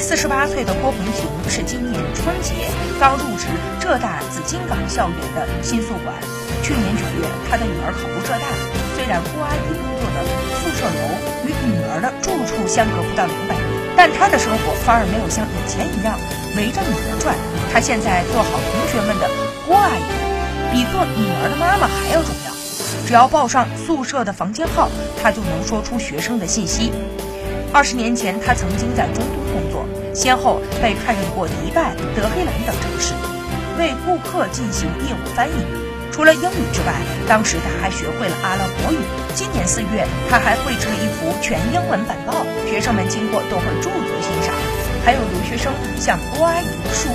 四十八岁的郭红婷是今年春节刚入职浙大紫金港校园的新宿管。去年九月，他的女儿考入浙大，虽然郭阿姨工作的宿舍楼与女儿的住处相隔不到两百米，但她的生活反而没有像以前一样围着女儿转。她现在做好同学们的郭阿姨，比做女儿的妈妈还要重要。只要报上宿舍的房间号，她就能说出学生的信息。二十年前，她曾经在中东工作，先后被派任过迪拜、德黑兰等城市，为顾客进行业务翻译。除了英语之外，当时他还学会了阿拉伯语。今年四月，他还绘制了一幅全英文板报，学生们经过都会驻足欣赏。还有留学生向郭阿姨竖。